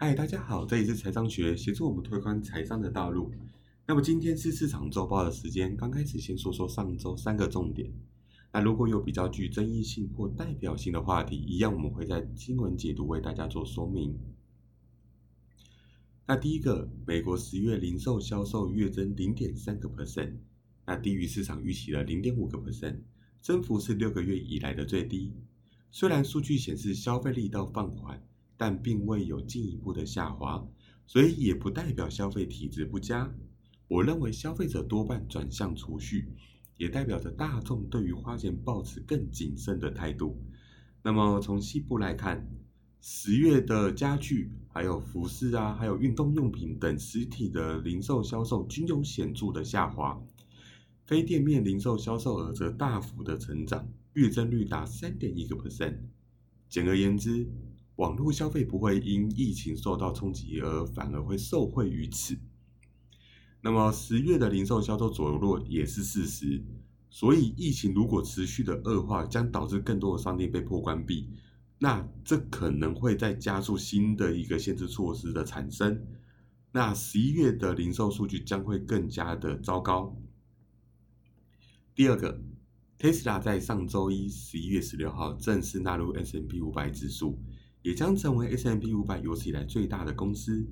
嗨，大家好，这里是财商学，协助我们推宽财商的道路。那么今天是市场周报的时间，刚开始先说说上周三个重点。那如果有比较具争议性或代表性的话题，一样我们会在新闻解读为大家做说明。那第一个，美国十月零售销售月增零点三个 percent，那低于市场预期的零点五个 percent，增幅是六个月以来的最低。虽然数据显示消费力道放缓，但并未有进一步的下滑，所以也不代表消费体质不佳。我认为消费者多半转向储蓄，也代表着大众对于花钱保持更谨慎的态度。那么从细部来看，十月的家具、还有服饰啊，还有运动用品等实体的零售销售均有显著的下滑，非店面零售销售额则大幅的成长，月增率达三点一个 percent。简而言之，网络消费不会因疫情受到冲击而反而会受惠于此。那么十月的零售销售走弱也是事实，所以疫情如果持续的恶化，将导致更多的商店被迫关闭，那这可能会再加速新的一个限制措施的产生，那十一月的零售数据将会更加的糟糕。第二个，Tesla 在上周一十一月十六号正式纳入 S&P 五百指数，也将成为 S M P 五百有史以来最大的公司，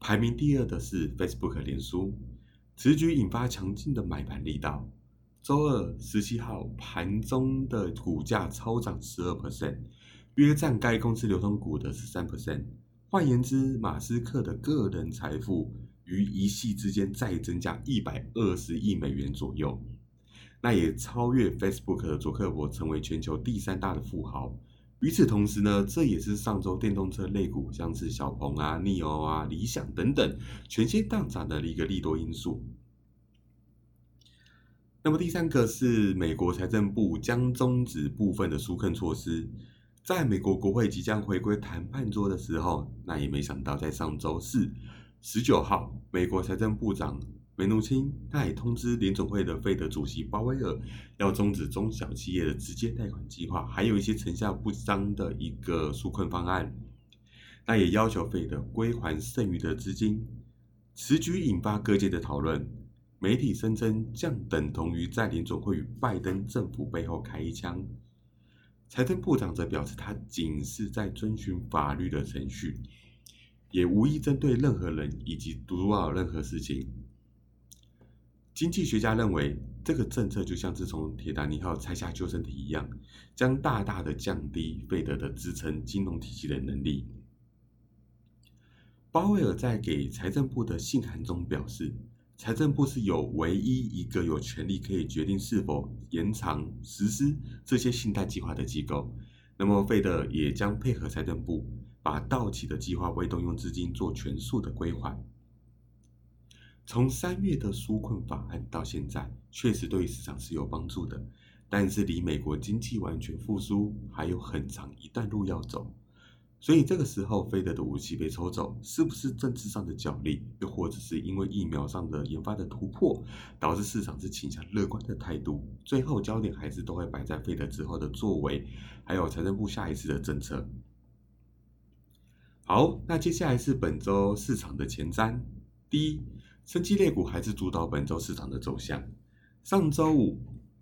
排名第二的是 Facebook 脸书。此举引发强劲的买盘力道。周二十七号盘中的股价超涨十二 percent，约占该公司流通股的十三 percent。换言之，马斯克的个人财富于一夕之间再增加一百二十亿美元左右，那也超越 Facebook 的佐克伯，成为全球第三大的富豪。与此同时呢，这也是上周电动车类股，像是小鹏啊、逆欧啊、理想等等全线大涨的一个利多因素。那么第三个是美国财政部将终止部分的纾困措施，在美国国会即将回归谈判桌的时候，那也没想到在上周四十九号，美国财政部长。梅努钦他也通知联总会的费德主席鲍威尔，要终止中小企业的直接贷款计划，还有一些成效不彰的一个纾困方案。那也要求费德归还剩余的资金。此举引发各界的讨论，媒体声称将等同于在联总会与拜登政府背后开一枪。财政部长则表示，他仅是在遵循法律的程序，也无意针对任何人以及阻扰任何事情。经济学家认为，这个政策就像自从铁达尼号拆下救生艇一样，将大大的降低费德的支撑金融体系的能力。鲍威尔在给财政部的信函中表示，财政部是有唯一一个有权利可以决定是否延长实施这些信贷计划的机构。那么，费德也将配合财政部，把到期的计划未动用资金做全数的归还。从三月的纾困法案到现在，确实对市场是有帮助的，但是离美国经济完全复苏还有很长一段路要走。所以这个时候，费德的武器被抽走，是不是政治上的角力，又或者是因为疫苗上的研发的突破，导致市场是倾向乐观的态度？最后焦点还是都会摆在费德之后的作为，还有财政部下一次的政策。好，那接下来是本周市场的前瞻，第一。生机类股还是主导本周市场的走向。上周五，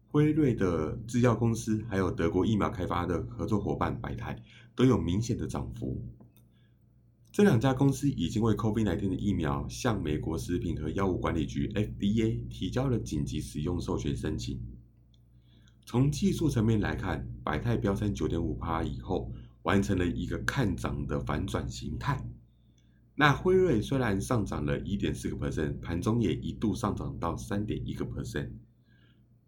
辉瑞的制药公司还有德国疫苗开发的合作伙伴百泰都有明显的涨幅。这两家公司已经为 COVID-19 的疫苗向美国食品和药物管理局 FDA 提交了紧急使用授权申请。从技术层面来看，百泰飙升九点五趴以后，完成了一个看涨的反转形态。那辉瑞虽然上涨了一点四个 percent，盘中也一度上涨到三点一个 percent。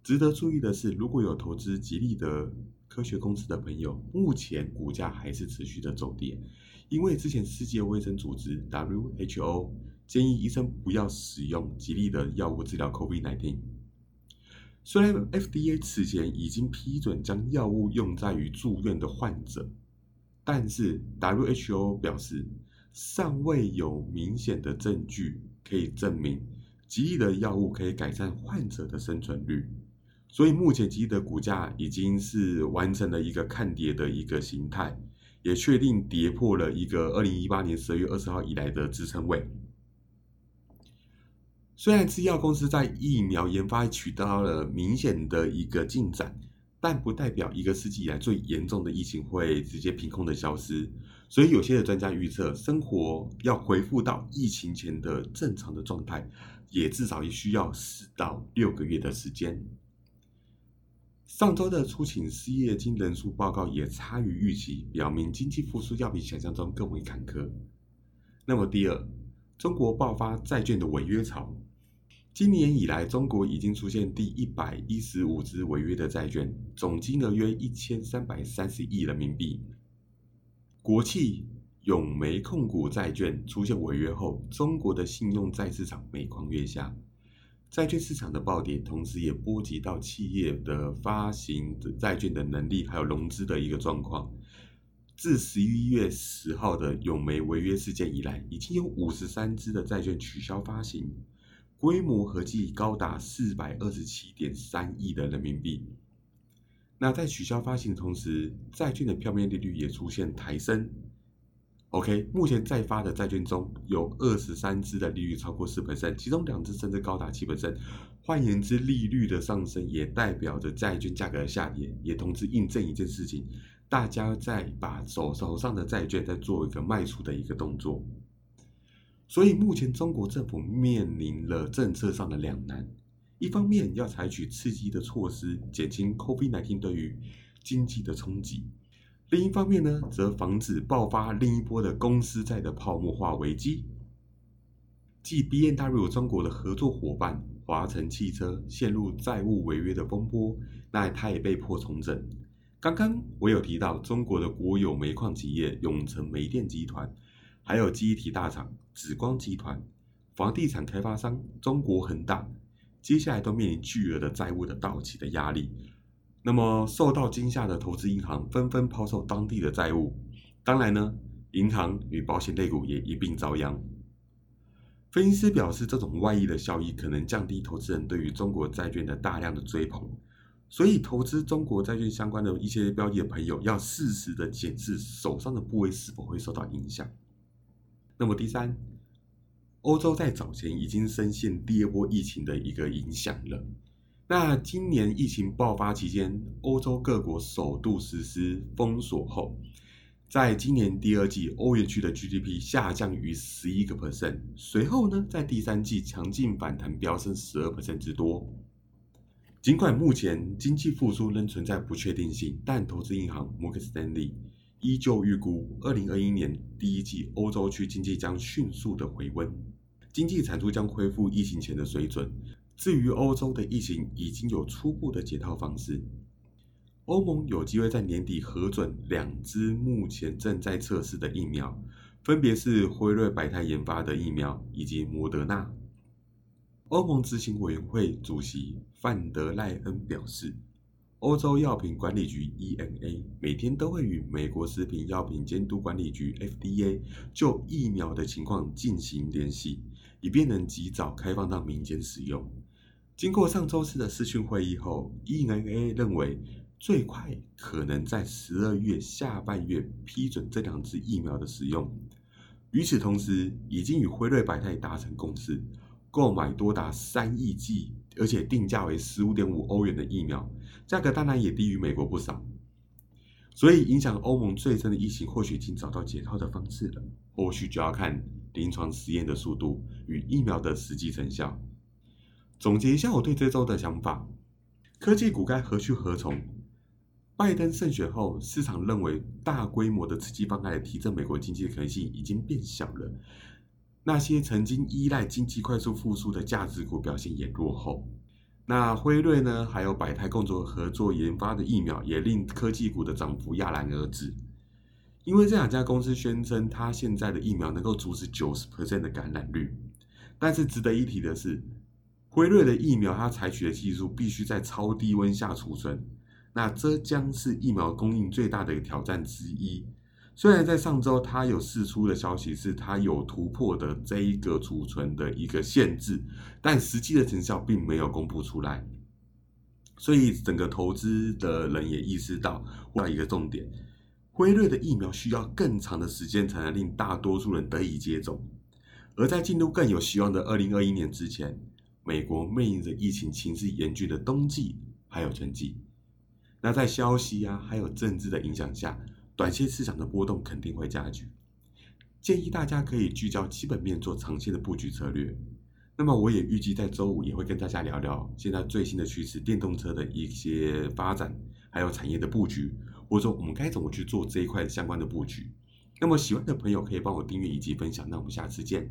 值得注意的是，如果有投资吉利的科学公司的朋友，目前股价还是持续的走跌，因为之前世界卫生组织 WHO 建议医生不要使用吉利的药物治疗 COVID-19。虽然 FDA 此前已经批准将药物用在于住院的患者，但是 WHO 表示。尚未有明显的证据可以证明吉利的药物可以改善患者的生存率，所以目前吉利的股价已经是完成了一个看跌的一个形态，也确定跌破了一个二零一八年十二月二十号以来的支撑位。虽然制药公司在疫苗研发取得了明显的一个进展，但不代表一个世纪以来最严重的疫情会直接凭空的消失。所以有些的专家预测，生活要恢复到疫情前的正常的状态，也至少也需要四到六个月的时间。上周的出勤失业金人数报告也差于预期，表明经济复苏要比想象中更为坎坷。那么第二，中国爆发债券的违约潮。今年以来，中国已经出现第一百一十五支违约的债券，总金额约一千三百三十亿人民币。国企永煤控股债券出现违约后，中国的信用债市场每况愈下，债券市场的暴跌，同时也波及到企业的发行债券的能力，还有融资的一个状况。自十一月十号的永煤违约事件以来，已经有五十三支的债券取消发行。规模合计高达四百二十七点三亿的人民币。那在取消发行的同时，债券的票面利率也出现抬升。OK，目前在发的债券中有二十三只的利率超过四百分其中两支甚至高达七百分。换言之，利率的上升也代表着债券价格的下跌，也同时印证一件事情：大家在把手手上的债券在做一个卖出的一个动作。所以目前中国政府面临了政策上的两难，一方面要采取刺激的措施减轻 COVID-19 对于经济的冲击，另一方面呢，则防止爆发另一波的公司债的泡沫化危机。继 B N W 中国的合作伙伴华晨汽车陷入债务违约的风波，那它也被迫重整。刚刚我有提到中国的国有煤矿企业永成煤电集团。还有记忆体大厂紫光集团、房地产开发商中国恒大，接下来都面临巨额的债务的到期的压力。那么受到惊吓的投资银行纷纷抛售当地的债务，当然呢，银行与保险类股也一并遭殃。分析师表示，这种外溢的效益可能降低投资人对于中国债券的大量的追捧，所以投资中国债券相关的一些标的的朋友，要适时的检视手上的部位是否会受到影响。那么第三，欧洲在早前已经深陷第二波疫情的一个影响了。那今年疫情爆发期间，欧洲各国首度实施封锁后，在今年第二季，欧元区的 GDP 下降逾十一个 percent，随后呢，在第三季强劲反弹，飙升十二 percent 之多。尽管目前经济复苏仍存在不确定性，但投资银行摩根士丹利。依旧预估，二零二一年第一季欧洲区经济将迅速的回温，经济产出将恢复疫情前的水准。至于欧洲的疫情，已经有初步的解套方式。欧盟有机会在年底核准两支目前正在测试的疫苗，分别是辉瑞、百泰研发的疫苗以及摩德纳。欧盟执行委员会主席范德赖恩表示。欧洲药品管理局 （EMA） 每天都会与美国食品药品监督管理局 （FDA） 就疫苗的情况进行联系，以便能及早开放到民间使用。经过上周四的视讯会议后，E.N.A. 认为最快可能在十二月下半月批准这两支疫苗的使用。与此同时，已经与辉瑞、百泰达成共识，购买多达三亿剂，而且定价为十五点五欧元的疫苗。价格当然也低于美国不少，所以影响欧盟最深的疫情或许已经找到解套的方式了，后续就要看临床实验的速度与疫苗的实际成效。总结一下我对这周的想法：科技股该何去何从？拜登胜选后，市场认为大规模的刺激方案提振美国经济的可能性已经变小了，那些曾经依赖经济快速复苏的价值股表现也落后。那辉瑞呢？还有百泰共同合作研发的疫苗，也令科技股的涨幅戛然而止。因为这两家公司宣称，它现在的疫苗能够阻止九十 percent 的感染率。但是值得一提的是，辉瑞的疫苗它采取的技术必须在超低温下储存，那这将是疫苗供应最大的挑战之一。虽然在上周，它有释出的消息是它有突破的这一个储存的一个限制，但实际的成效并没有公布出来。所以整个投资的人也意识到，到一个重点，辉瑞的疫苗需要更长的时间才能令大多数人得以接种，而在进入更有希望的二零二一年之前，美国面临着疫情情势严峻的冬季还有春季。那在消息啊还有政治的影响下，短线市场的波动肯定会加剧。建议大家可以聚焦基本面做长线的布局策略。那么我也预计在周五也会跟大家聊聊现在最新的趋势，电动车的一些发展，还有产业的布局。或者说我们该怎么去做这一块相关的布局？那么喜欢的朋友可以帮我订阅以及分享。那我们下次见。